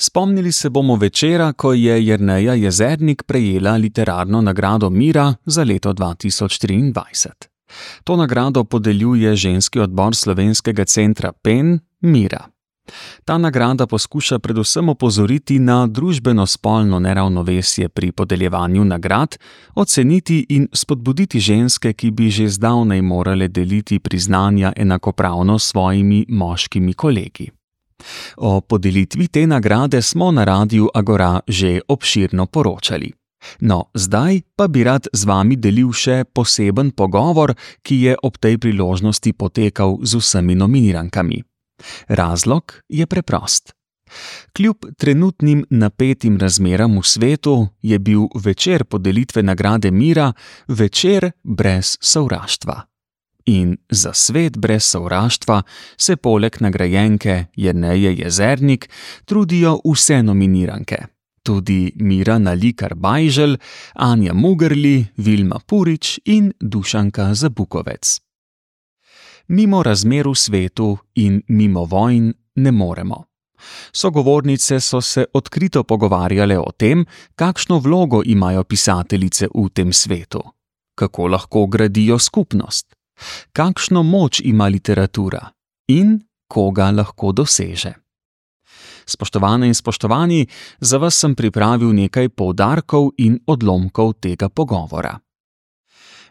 Spomnili se bomo večera, ko je Jrneja Jezernik prejela literarno nagrado Mira za leto 2023. To nagrado podeljuje ženski odbor slovenskega centra PEN Mira. Ta nagrada poskuša predvsem opozoriti na družbeno-spolno neravnovesje pri podeljevanju nagrad, oceniti in spodbuditi ženske, ki bi že zdavnaj morale deliti priznanja enakopravno s svojimi moškimi kolegi. O podelitvi te nagrade smo na Radiu Agora že obširno poročali. No, zdaj pa bi rad z vami delil še poseben pogovor, ki je ob tej priložnosti potekal z vsemi nominirankami. Razlog je preprost. Kljub trenutnim napetim razmeram v svetu je bil večer podelitve nagrade mira večer brez sovraštva. In za svet brez sovraštva se poleg nagrajenke Jrneje Jezernik trudijo vse nominiranke. Tudi Mira Nalikar Bajžel, Anja Mugrli, Vilma Purič in Dušanka Zabukovec mimo razmer v svetu in mimo vojn ne moremo. Sogovornice so se odkrito pogovarjale o tem, kakšno vlogo imajo pisateljice v tem svetu, kako lahko gradijo skupnost, kakšno moč ima literatura in koga lahko doseže. Spoštovane in spoštovani, za vas sem pripravil nekaj poudarkov in odlomkov tega pogovora.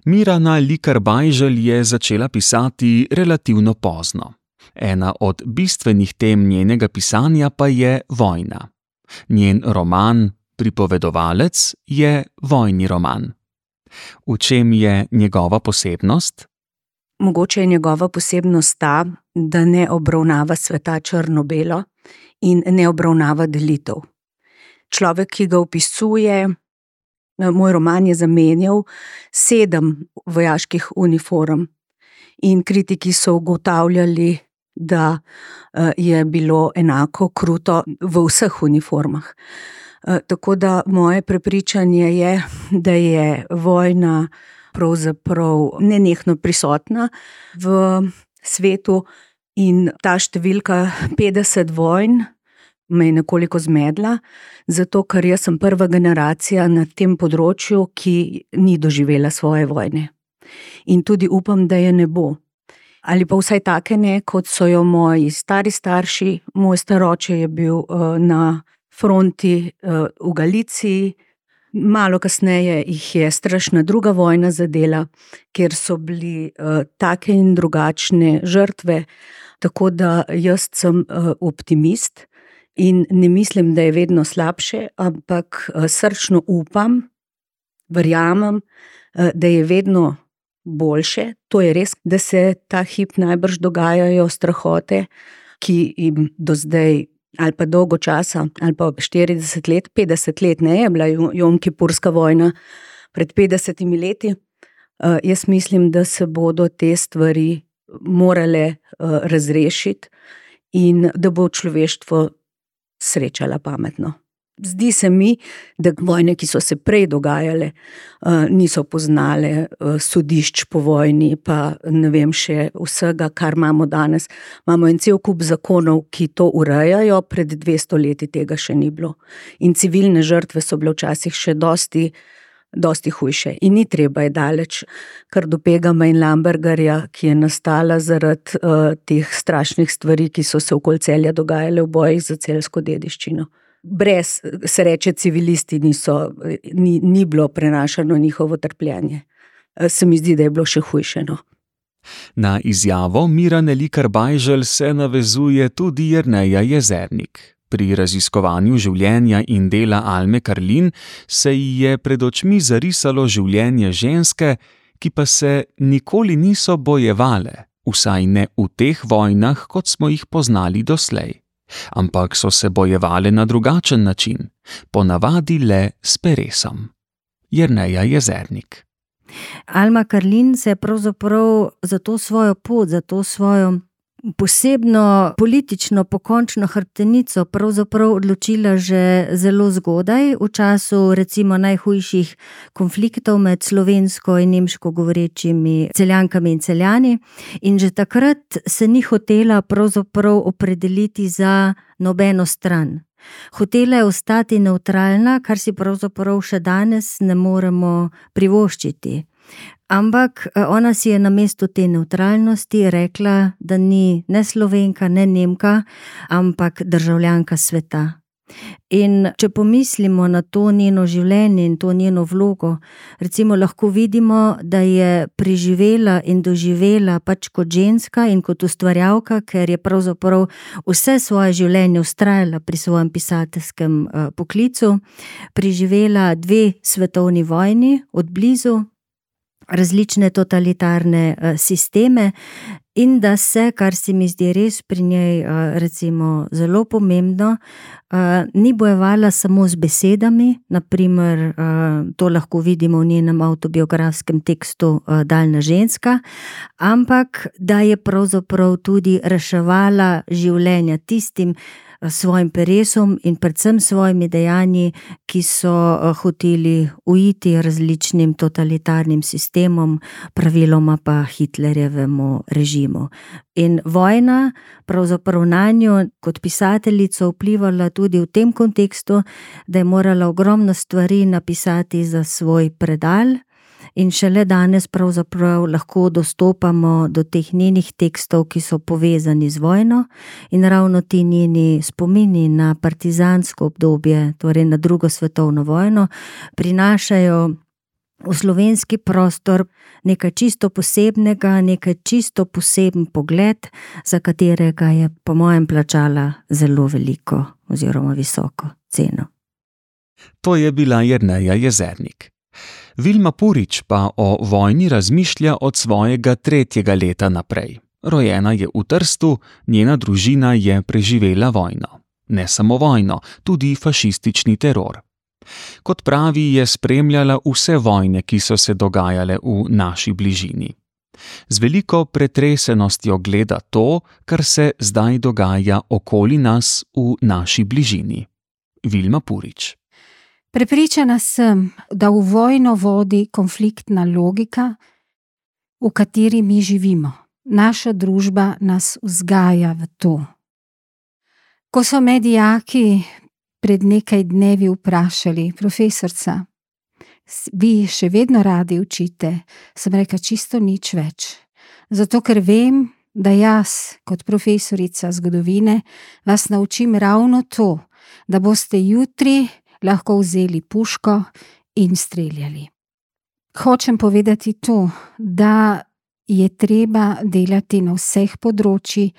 Mirana Likar-Bajžel je začela pisati relativno pozno. Ena od bistvenih tem njenega pisanja pa je vojna. Njen roman, pripovedovalec, je vojni roman. V čem je njegova posebnost? Mogoče je njegova posebnost ta, da ne obravnava sveta črno-belo in ne obravnava delitev. Človek, ki ga opisuje, Moj roman je zamenjal sedem vojaških uniform, in kritiki so ugotavljali, da eh, je bilo enako kruto v vseh uniformah. Eh, tako da moje prepričanje je, da je vojna pravzaprav nenehno prisotna v svetu, in ta številka 50 vojn me je nekoliko zmedla, zato ker jaz sem prva generacija na tem področju, ki ni doživela svoje vojne. In tudi upam, da je ne bo. Ali pa vsaj take ne, kot so jo moji stari starši, moj staroče je bil uh, na fronti uh, v Galiciji, malo kasneje jih je strašna druga vojna zadela, kjer so bili uh, take in drugačne žrtve. Tako da jaz sem uh, optimist. In ne mislim, da je vedno slabše, ampak eh, srčno upam, verjamem, eh, da je vedno boljše. To je res, da se ta hip najbrž dogajajo strahote, ki jim do zdaj, ali pa dolgo časa, ali pa 40 let, 50 let, ne je bila Jomkipurska vojna pred 50 leti. Uh, jaz mislim, da se bodo te stvari morale uh, razrešiti in da bo človeštvo srečala pametno. Zdi se mi, da vojne, ki so se prej dogajale, eh, niso poznale eh, sodišč po vojni, pa ne vem še vsega, kar imamo danes. Imamo en cel kup zakonov, ki to urejajo, pred 200 leti tega še ni bilo. In civilne žrtve so bile včasih še dosti dosti hujše. In ni treba je daleč, kar do Pegama in Lambergarja, ki je nastala zaradi uh, teh strašnih stvari, ki so se okoli celja dogajale v bojih za celsko dediščino. Brez sreče civilisti niso, ni, ni bilo prenašano njihovo trpljenje. Eh, se mi zdi, da je bilo še hujšeno. Na izjavo Mira Nelikar Bajžel se navezuje tudi Jrneja Jezernik. Pri raziskovanju življenja in dela Alme Karlin se ji je pred očmi zarisalo življenje ženske, ki pa se nikoli niso bojevale, vsaj ne v teh vojnah, kot smo jih poznali doslej. Ampak so se bojevale na drugačen način, ponavadi le s peresom. Jrneja Jezernik. Alma Karlin se je pravzaprav za to svojo pot, za to svojo posebno politično pokončno hrbtenico pravzaprav odločila že zelo zgodaj, v času recimo najhujših konfliktov med slovensko in nemško govorečimi celjankami in celjani. In že takrat se ni hotela pravzaprav opredeliti za nobeno stran. Hotela je ostati neutralna, kar si pravzaprav še danes ne moremo privoščiti. Ampak eh, ona si je na mesto te neutralnosti rekla, da ni ne slovenka, ne nemka, ampak državljanka sveta. In če pomislimo na to njeno življenje in to njeno vlogo, recimo lahko vidimo, da je preživela in doživela pač kot ženska in kot ustvarjalka, ker je pravzaprav vse svoje življenje ustrajala pri svojem pisateljskem eh, poklicu, preživela dve svetovni vojni od blizu, različne totalitarne uh, sisteme, in da se, kar se mi zdi res pri njej, uh, recimo, zelo pomembno, uh, ni bojevala samo z besedami, naprimer, uh, to lahko vidimo v njenem autobiografskem tekstu Daljna ženska, ampak da je pravzaprav tudi reševala življenja tistim, svojim peresom in predvsem svojimi dejanji, ki so eh, hoteli uiti različnim totalitarnim sistemom, praviloma pa Hitlerjevemu režimu. In vojna, pravzaprav na njo kot pisateljico, vplivala tudi v tem kontekstu, da je morala ogromno stvari napisati za svoj predal in šele danes lahko dostopamo do teh njenih tekstov, ki so povezani z vojno in ravno ti njeni spomini na partizansko obdobje, torej na drugo svetovno vojno, prinašajo. V slovenski prostor nekaj čisto posebnega, nekaj čisto poseben pogled, za katerega je, po mojem, plačala zelo veliko oziroma visoko ceno. To je bila Jrneja Jezernik. Vilma Purič pa o vojni razmišlja od svojega tretjega leta naprej. Rojena je v Trstu, njena družina je preživela vojno. Ne samo vojno, tudi fašistični teror. Kot pravi, je spremljala vse vojne, ki so se dogajale v naši bližini. Z veliko pretresenostjo gleda to, kar se zdaj dogaja okoli nas v naši bližini. Vilma Purič. Prepričana sem, da v vojno vodi konfliktna logika, v kateri mi živimo. Naša družba nas vzgaja v to. Ko so medijaki pred nekaj dnevi vprašali, profesorca, vi še vedno radi učite, sem rekla čisto nič več. Zato ker vem, da jaz, kot profesorica zgodovine, vas naučim ravno to, da boste jutri lahko vzeli puško in streljali. Hočem povedati to, da je treba delati na vseh področjih,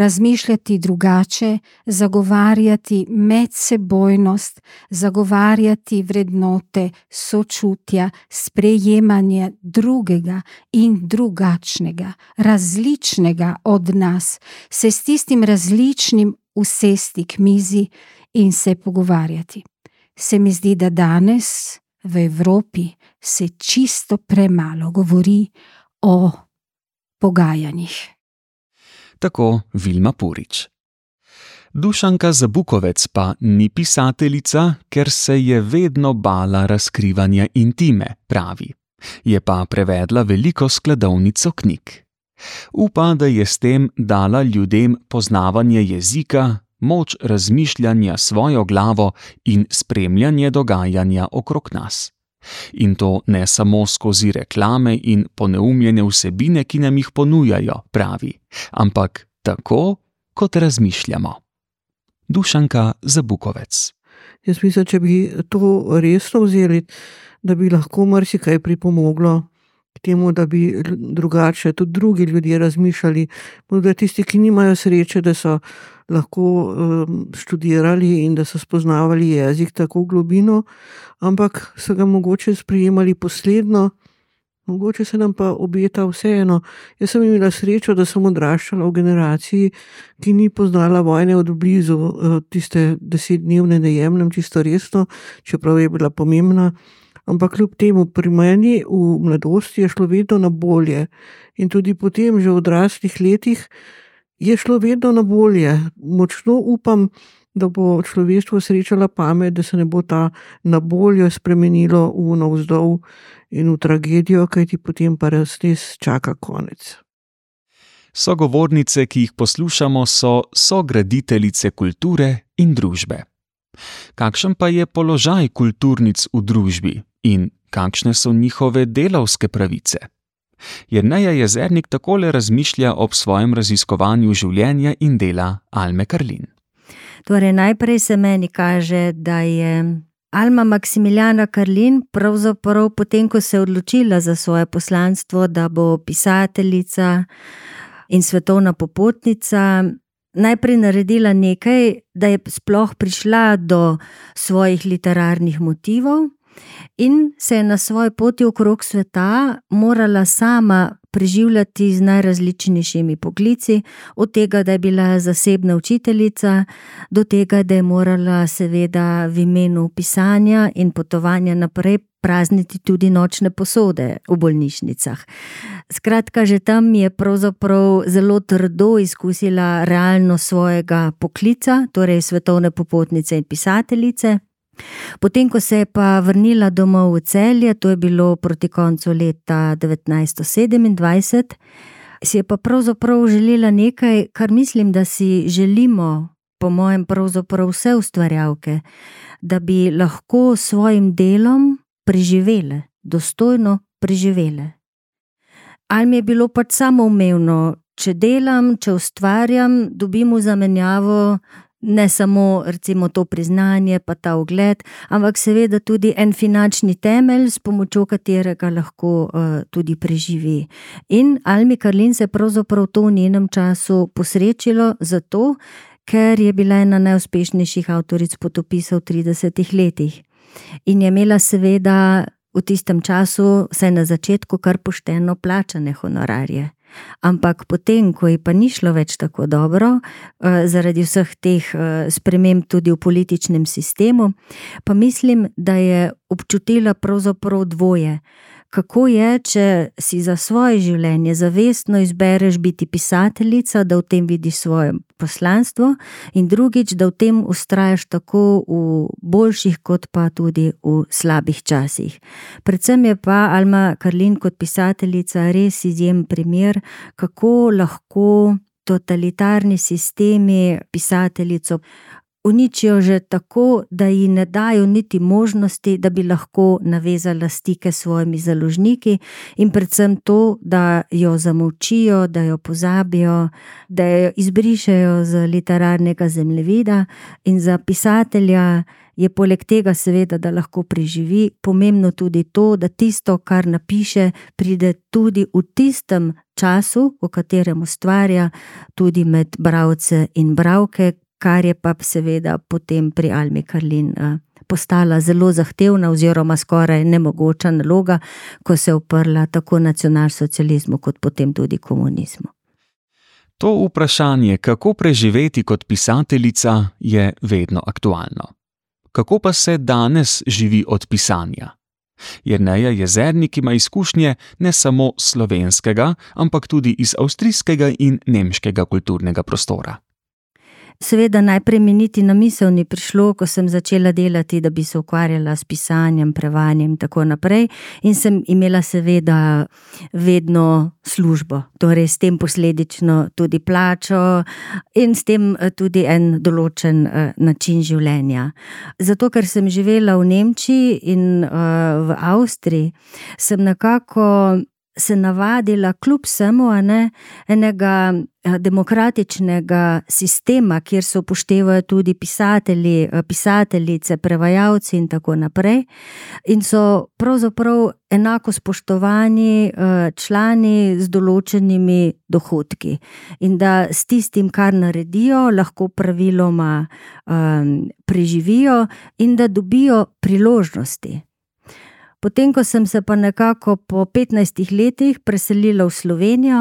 razmišljati drugače, zagovarjati medsebojnost, zagovarjati vrednote sočutja, sprejemanje drugega in drugačnega, različnega od nas, se s tistim različnim usesti k mizi in se pogovarjati se mi zdi, da danes v Evropi se čisto premalo govori o pogajanjih. Tako Vilma Purič. Dušanka Zabukovec pa ni pisateljica, ker se je vedno bala razkrivanja intime, pravi. Je pa prevedla veliko skladovnico knjig. Upa, da je s tem dala ljudem poznavanje jezika, moč razmišljanja svojo glavo in spremljanje dogajanja okrog nas. In to ne samo skozi reklame in poneumljene vsebine, ki nam jih ponujajo, pravi, ampak tako, kot razmišljamo. Dušanka za Bukovec. Jaz mislim, če bi to resno vzeli, da bi lahko marsikaj pripomoglo k temu, da bi drugače tudi drugi ljudje razmišljali. Morda tisti, ki nimajo sreče, da so lahko um, študirali in da so spoznavali jezik tako globino, ampak so ga mogoče sprejemali posledno. Mogoče se nam pa obeta vseeno. Jaz sem imela srečo, da sem odraščala v generaciji, ki ni poznala vojne od blizu, uh, tiste desetdnevne ne jemljem čisto resno, čeprav je bila pomembna. Ampak kljub temu, pri meni v mladosti je šlo vedno na bolje, in tudi potem, že v odraslih letih, je šlo vedno na bolje. Močno upam, da bo človeštvo srečalo pamet, da se ne bo ta na bolje spremenilo v navzdol in v tragedijo, kajti potem pa res res čaka konec. Sogovornice, ki jih poslušamo, so sograditeljice kulture in družbe. Kakšen pa je položaj kulturnic v družbi in kakšne so njihove delavske pravice? Jerneja Jezernik takole razmišlja ob svojem raziskovanju življenja in dela Alme Karlin. Torej, najprej se meni kaže, da je Alma Maksimiljana Karlin, pravzaprav potem, ko se je odločila za svoje poslanstvo, da bo pisateljica in svetovna popotnica, najprej naredila nekaj, da je sploh prišla do svojih literarnih motivov in se je na svoji poti okrog sveta morala sama preživljati z najrazličnejšimi poklici, od tega, da je bila zasebna učiteljica, do tega, da je morala, seveda, v imenu pisanja in potovanja naprej prazniti tudi nočne posode v bolnišnicah. Skratka, že tam je pravzaprav zelo trdo izkusila realnost svojega poklica, torej svetovne popotnice in pisateljice. Potem, ko se je pa vrnila domov v celje, to je bilo proti koncu leta 1927, si je pa pravzaprav želela nekaj, kar mislim, da si želimo, po mojem, pravzaprav vse ustvarjalke, da bi lahko s svojim delom preživele, dostojno preživele. Ali mi je bilo pač samoumevno, če delam, če ustvarjam, dobim v zamenjavo ne samo recimo, to priznanje, pa ta ogled, ampak seveda tudi en finančni temelj, s pomočjo katerega lahko uh, tudi preživi. In Almi Karlin se je pravzaprav to v njenem času posrečilo zato, ker je bila ena najuspešnejših avtoric potopisov v 30 letih. In je imela seveda v tistem času, vsaj na začetku, kar pošteno plačane honorarje. Ampak potem, ko ji pa ni šlo več tako dobro, eh, zaradi vseh teh eh, sprememb tudi v političnem sistemu, pa mislim, da je občutila pravzaprav dvoje kako je, če si za svoje življenje zavestno izbereš biti pisateljica, da v tem vidiš svoje poslanstvo, in drugič, da v tem ustrajaš tako v boljših, kot pa tudi v slabih časih. Predvsem je pa Alma Karlin kot pisateljica res izjemen primer, kako lahko totalitarni sistemi pisateljico uničijo že tako, da ji ne dajo niti možnosti, da bi lahko navezala stike s svojimi založniki, in predvsem to, da jo zamolčijo, da jo pozabijo, da jo izbrišajo z literarnega zemljevida. In za pisatelja je poleg tega, seveda, da lahko preživi, pomembno tudi to, da tisto, kar napiše, pride tudi v tistem. Času, v katerem ustvarja, tudi med bralce in bralke, kar je pa seveda potem pri Almi Karlin eh, postala zelo zahtevna, oziroma skoraj nemogoča naloga, ko se je uprla tako nacionalsocializmu, kot potem tudi komunizmu. To vprašanje, kako preživeti kot pisateljica, je vedno aktualno. Kako pa se danes živi od pisanja? Jrneja Jezernik ima izkušnje ne samo slovenskega, ampak tudi iz avstrijskega in nemškega kulturnega prostora. Seveda, najprej mi niti na misel ni prišlo, ko sem začela delati, da bi se ukvarjala s pisanjem, prevajanjem in tako naprej. In sem imela, seveda, vedno službo, torej s tem posledično tudi plačo in s tem eh, tudi en določen uh, način življenja. Zato, ker sem živela v Nemčiji in uh, v Avstriji, sem nekako se navadila, kljub vsemu, enega eh, demokratičnega sistema, kjer se upoštevajo tudi pisatelji, eh, pisateljice, prevajalci in tako naprej, in so pravzaprav enako spoštovani eh, člani z določenimi dohodki. In da s tistim, kar naredijo, lahko praviloma um, preživijo in da dobijo priložnosti. Potem, ko sem se pa nekako po 15 letih preselila v Slovenijo,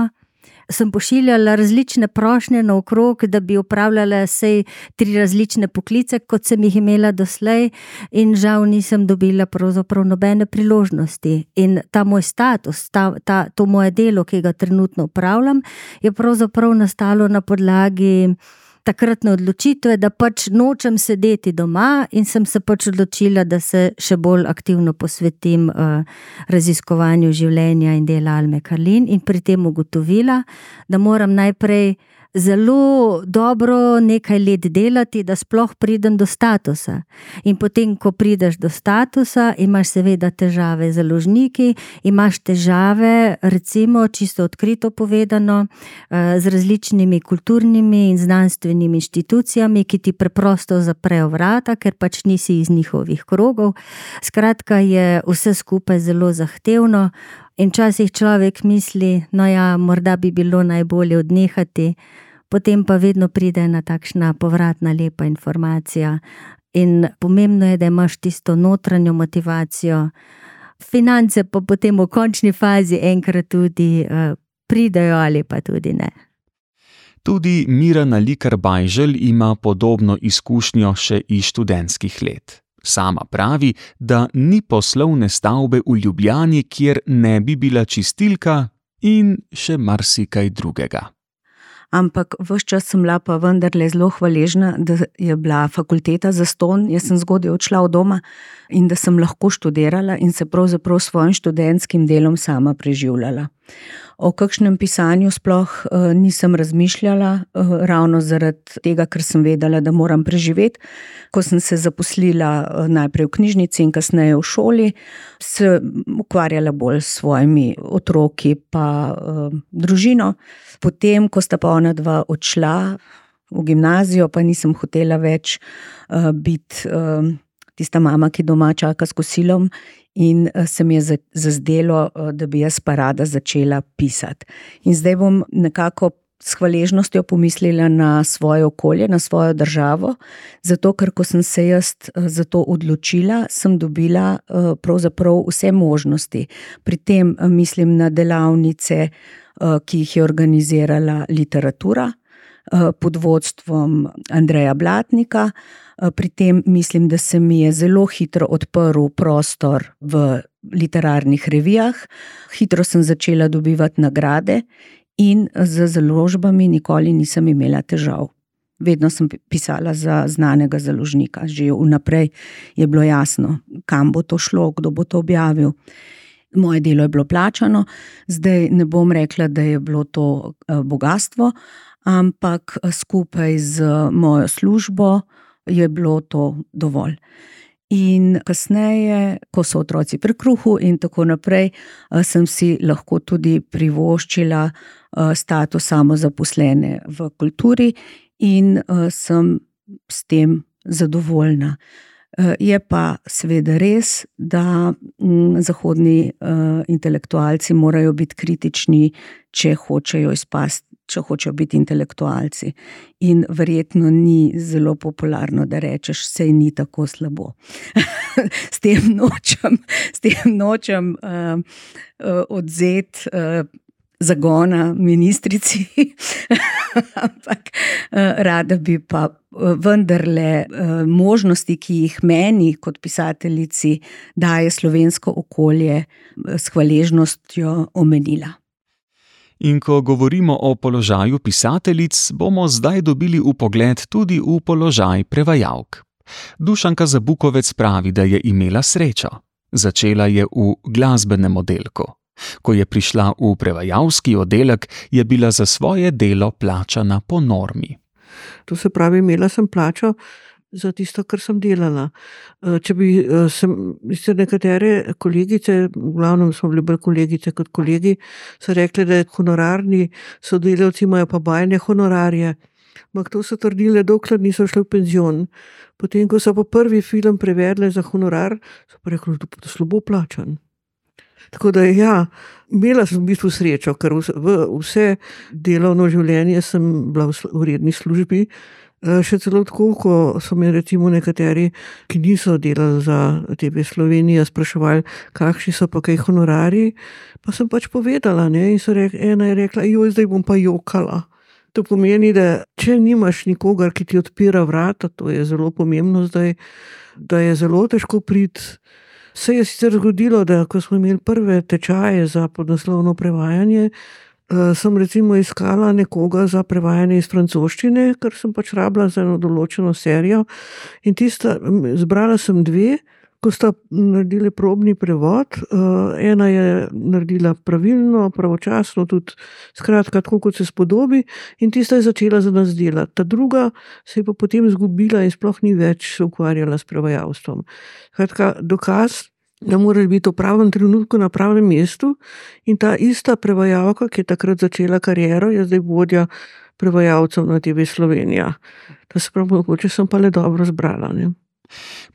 sem pošiljala različne prošnje naokrog, da bi upravljala vse tri različne poklice, kot sem jih imela doslej, in žal nisem dobila pravzaprav nobene priložnosti. In ta moj status, ta, ta, to moje delo, ki ga trenutno upravljam, je pravzaprav nastalo na podlagi takratne odločitve, da pač nočem sedeti doma, in sem se pač odločila, da se še bolj aktivno posvetim uh, raziskovanju življenja in dela Alme Karlin, in pri tem ugotovila, da moram najprej zelo dobro nekaj let delati, da sploh pridem do statusa. In potem, ko prideš do statusa, imaš seveda težave z založniki, imaš težave, recimo, čisto odkrito povedano, eh, z različnimi kulturnimi in znanstvenimi inštitucijami, ki ti preprosto zaprejo vrata, ker pač nisi iz njihovih krogov. Skratka, je vse skupaj zelo zahtevno. In včasih človek misli, da ja, morda bi bilo najbolje odnehati, potem pa vedno pride ena takšna povratna lepa informacija. In pomembno je, da imaš tisto notranjo motivacijo, finance pa potem v končni fazi enkrat tudi uh, pridejo ali pa tudi ne. Tudi Mirana Likar Bajžel ima podobno izkušnjo še iz študentskih let. Sama pravi, da ni poslovne stavbe v Ljubljani, kjer ne bi bila čistilka in še marsikaj drugega. Ampak vse čas sem bila pa vendarle zelo hvaležna, da je bila fakulteta za ston. Jaz sem zgodaj odšla od doma in da sem lahko študirala in se pravzaprav s svojim študentskim delom sama preživljala. O kakšnem pisanju sploh uh, nisem razmišljala, uh, ravno zaradi tega, ker sem vedela, da moram preživeti. Ko sem se zaposlila uh, najprej v knjižnici in kasneje v šoli, se ukvarjala bolj s svojimi otroki in družino. Potem, ko sta pa ona dva odšla v gimnazijo, pa nisem hotela več biti. Tista mama, ki doma čaka s kosilom, in eh, se mi je zazdelo, eh, da bi jaz pa rada začela pisati. In zdaj bom nekako s hvaležnostjo pomislila na svoje okolje, na svojo državo, zato ker ko sem se jaz eh, za to odločila, sem dobila pravzaprav vse možnosti. Pri tem mislim na delavnice, ki jih je organizirala literatura. Pod vodstvom Andreja Blatnika, Eh, pri tem mislim, da se mi je zelo hitro odprl prostor v literarnih revijah, hitro sem začela dobivati nagrade in z založbami nikoli nisem imela težav. Vedno sem pisala za znanega založnika, že vnaprej je bilo jasno, kam bo to šlo, kdo bo to objavil. Moje delo je bilo plačano, zdaj ne bom rekla, da je bilo to eh, bogatstvo, ampak eh, skupaj z mojo službo, je bilo to dovolj. In kasneje, ko so otroci pri kruhu, in tako naprej, eh, sem si lahko tudi privoščila eh, status samozaposlene v kulturi, in eh, sem s tem zadovoljna. Je pa seveda res, da mm, zahodni intelektualci morajo biti kritični, če hočejo izpasti če hočejo biti intelektualci. In verjetno ni zelo popularno, da rečeš, vse ni tako slabo. s tem nočem, s tem nočem uh, uh, odzeti. Uh, Zagona ministrici, ampak rada bi pa vendarle možnosti, ki jih meni, kot pisateljici, daje slovensko okolje, s hvaležnostjo omenila. In ko govorimo o položaju pisateljic, bomo zdaj dobili upogled tudi v položaj prevajalk. Dušanka Zabukovec pravi, da je imela srečo. Začela je v glasbenem oddelku. Ko je prišla v prevajalski oddelek, je bila za svoje delo plačana po normi. To se pravi, imela sem plačo, za tisto, kar sem delala. Eh, če bi eh, se nekatere kolegice, v glavnem smo bili bolj kolegice kot kolegi, so rekli, da honorarni sodelavci imajo pa bajne honorarje. Ampak to so trdili, dokler niso šli v penzion. Potem, ko so pa prvi film prevedli za honorar, so pa rekli, da to slabo plačan. Tako da, ja, imela sem v bistvu srečo, ker vse delovno življenje sem bila v redni službi. Eh, še celo tako, ko so me recimo nekateri, ki niso delali za TV Slovenijo, spraševali, kakšni so pa kaj honorari, pa sem pač povedala, ne? in so rekli, ena je rekla, joj, zdaj bom pa jokala. To pomeni, da če nimaš nikogar, ki ti odpira vrata, to je zelo pomembno zdaj, da je zelo težko priti. Se je sicer zgodilo, da ko smo imeli prve tečaje za podnaslovno prevajanje, Uh, sem recimo iskala nekoga za prevajanje iz francoščine, ker sem pač rabila za eno določeno serijo. In tista, zbrala sem dve, ko sta naredili probni prevod, uh, ena je naredila pravilno, pravočasno, tudi skratka, tako kot se spodobi, in tista je začela za nas delati. Ta druga se je pa potem izgubila in sploh ni več se ukvarjala s prevajalstvom. Skratka, dokaz. Da moraš biti v pravem trenutku na pravem mestu, in ta ista prevajalka, ki je takrat začela kariero, je zdaj vodja prevajalcev na TV Slovenija. To se pravi, mogoče sem pa le dobro zbrala. Ne?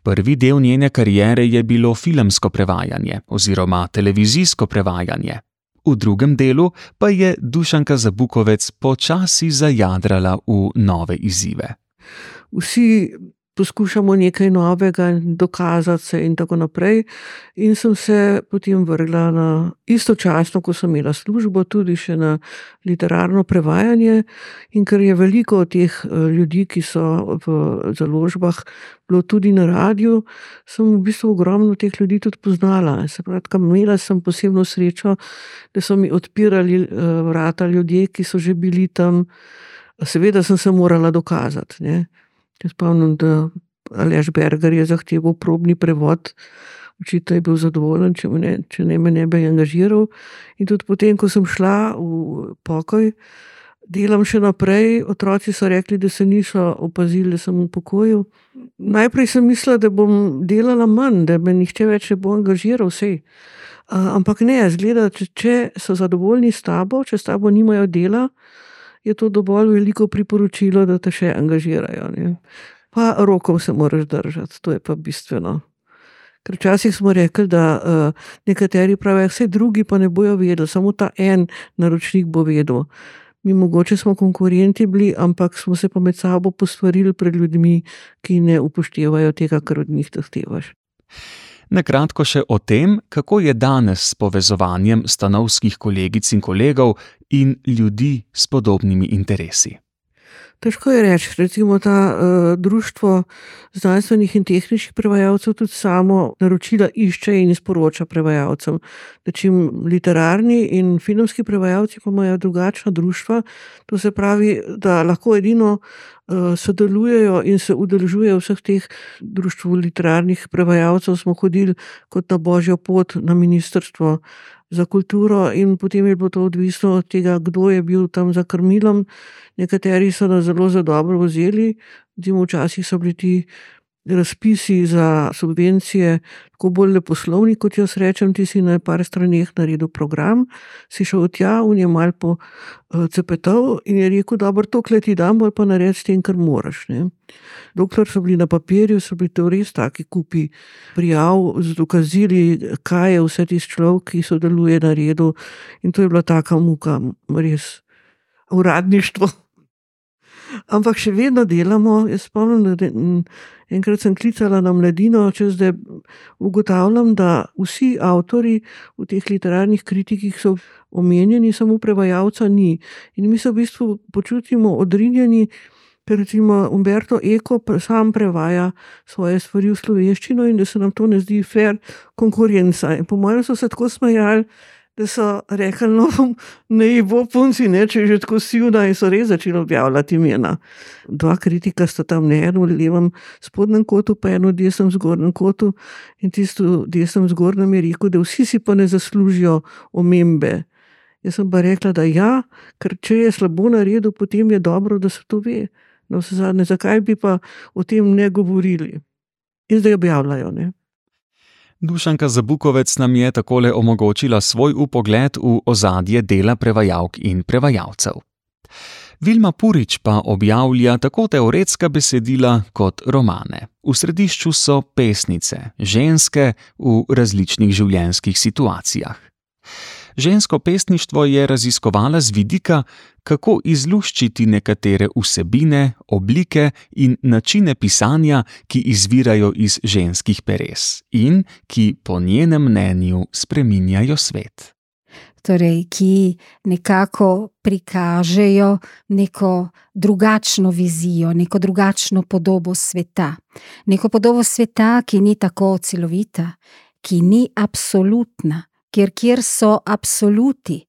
Prvi del njene kariere je bilo filmsko prevajanje oziroma televizijsko prevajanje. V drugem delu pa je Dušanka Zabukovec počasi zajadrala v nove izzive. Vsi poskušamo nekaj novega, dokazati se in tako naprej. In sem se potem vrgla na istočasno, ko sem imela službo, tudi še na literarno prevajanje. In ker je veliko teh eh, ljudi, ki so v založbah, bilo tudi na radiju, sem v bistvu ogromno teh ljudi tudi poznala. Se pravi, imela sem posebno srečo, da so mi odpirali vrata ljudje, ki so že bili tam. Seveda sem se morala dokazati. Ne. Jaz spomnim, da Alež Berger je zahteval probni prevod, očitno je bil zadovoljen, če, ne, če ne me ne bi angažiral. In tudi potem, ko sem šla v pokoj, delam še naprej. Otroci so rekli, da se niso opazili, da sem v pokoju. Najprej sem mislila, da bom delala manj, da me nihče več ne bo angažiral, vse. Uh, ampak ne, zgleda, če, če so zadovoljni s tabo, če s tabo nimajo dela, je to dovolj veliko priporočilo, da te še angažirajo. Ne? Pa rokov se moraš držati, to je pa bistveno. Ker včasih smo rekli, da uh, nekateri pravijo, vse drugi pa ne bojo vedeli, samo ta en naročnik bo vedel. Mi mogoče smo konkurenti bili, ampak smo se pa med sabo postvarili pred ljudmi, ki ne upoštevajo tega, kar od njih zahtevaš. Na kratko še o tem, kako je danes s povezovanjem stanovskih kolegic in kolegov in ljudi s podobnimi interesi. Težko je reči, recimo ta uh, društvo znanstvenih in tehničnih prevajalcev tudi samo naročila išče in sporoča prevajalcem. Čim literarni in filmski prevajalci pa imajo drugačna društva, to se pravi, da lahko edino uh, sodelujejo in se udeležujejo vseh teh društv literarnih prevajalcev, smo hodili kot na božjo pot na ministrstvo za kulturo, in potem je bilo to odvisno od tega, kdo je bil tam za krmilom. Nekateri so nas zelo, zelo dobro vzeli, zimo včasih so bili ti razpisi za subvencije, tako bolj leposlovni, kot jaz rečem. Ti si na par straneh naredil program, si šel tja, v njem mal po uh, cepetov in je rekel: Dobro, to kleti dam, bolj pa naredi s tem, kar moraš. Ne? Dokler so bili na papirju, so bili to res taki kupi prijav z dokazili, kaj je vse tisti človek, ki sodeluje na redu. In to je bila taka muka, res uradništvo. Ampak še vedno delamo. Jaz spomnim, da enkrat sem klicala na mladino, če zdaj ugotavljam, da vsi avtori v teh literarnih kritikih so omenjeni, samo prevajalca ni. In mi se v bistvu počutimo odrinjeni. Ker recimo Umberto Eko sam prevaja svoje stvari v slovenščino in da se nam to ne zdi fair konkurenca. In po mojem so se tako smejali, da so rekli, no, ne bo punci, ne, če je že tako sivna in so res začeli objavljati imena. Dva kritika sta tam ne eno v levem spodnjem kotu, pa eno v desnem zgornjem kotu in tisto v desnem zgornjem je rekel, da vsi si pa ne zaslužijo omembe. Jaz sem pa rekla, da ja, ker če je slabo naredil, potem je dobro, da se to ve. No, zadnje, zakaj bi pa o tem ne govorili? In zdaj objavljajo. Ne? Dušanka Zabukovec nam je takole omogočila svoj upogled v ozadje dela prevajalk in prevajalcev. Vilma Purič pa objavlja tako teoretska besedila kot romane. V središču so pesnice, ženske v različnih življenjskih situacijah. Žensko pesništvo je raziskovala z vidika, kako izluščiti nekatere vsebine, oblike in načine pisanja, ki izvirajo iz ženskih peres in ki po njenem mnenju spreminjajo svet. Torej, ki nekako prikažejo neko drugačno vizijo, neko drugačno podobo sveta. Neko podobo sveta, ki ni tako celovita, ki ni absolutna, kjer, kjer so absoluti,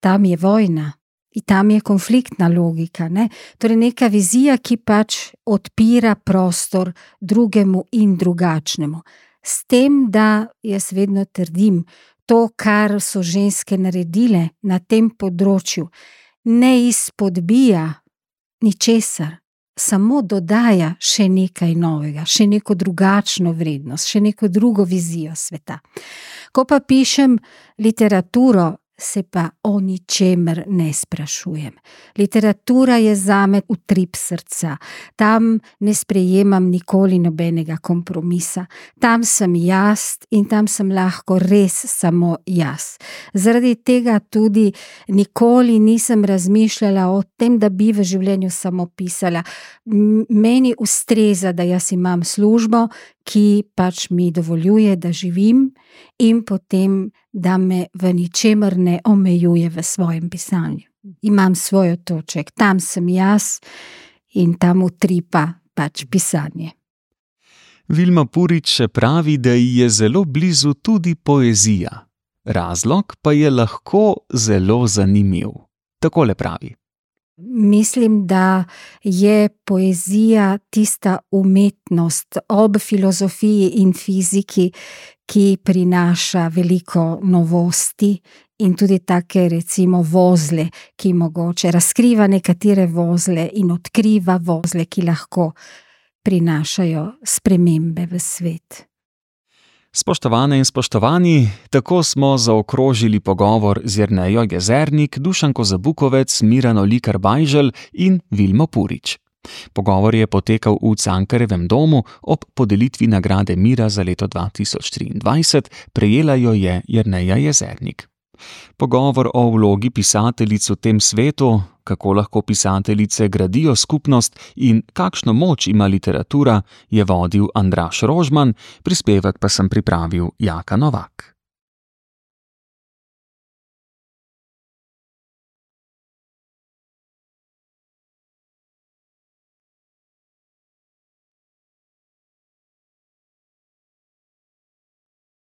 tam je vojna in tam je konfliktna logika. Ne? Torej, neka vizija, ki pač odpira prostor drugemu in drugačnemu. S tem, da jaz vedno trdim, to, kar so ženske naredile na tem področju, ne izpodbija ničesar, samo dodaja še nekaj novega, še neko drugačno vrednost, še neko drugo vizijo sveta. Ko pa pišem literaturo, se pa o ničemer ne sprašujem. Literatura je za me utrip srca, tam ne sprejemam nikoli nobenega kompromisa, tam sem jaz in tam sem lahko res samo jaz. Zaradi tega tudi nikoli nisem razmišljala o tem, da bi v življenju samo pisala. Meni ustreza, da jaz imam službo, ki pač mi dovoljuje, da živim, in potem, da me v ničemer ne omejuje v svojem pisanju. Imam svoj toček, tam sem jaz in tam utripa pač pisanje. Vilma Purič pravi, da ji je zelo blizu tudi poezija. Razlog pa je lahko zelo zanimiv. Tako le pravi. Mislim, da je poezija tista umetnost ob filozofiji in fiziki, ki prinaša veliko novosti in tudi take, recimo, vozle, ki mogoče razkriva nekatere vozle in odkriva vozle, ki lahko prinašajo spremembe v svet. Spoštovane in spoštovani, tako smo zaokrožili pogovor z Jrnejo Jezernik, Dušanko Zabukovec, Mirano Likar Bajžel in Vilmo Purič. Pogovor je potekal v Cankarevem domu ob podelitvi nagrade Mira za leto 2023, prejela jo je Jrneja Jezernik. Pogovor o vlogi pisateljic v tem svetu, kako lahko pisateljice gradijo skupnost in kakšno moč ima literatura, je vodil Andraš Rožman, prispevek pa sem pripravil Jaka Novak.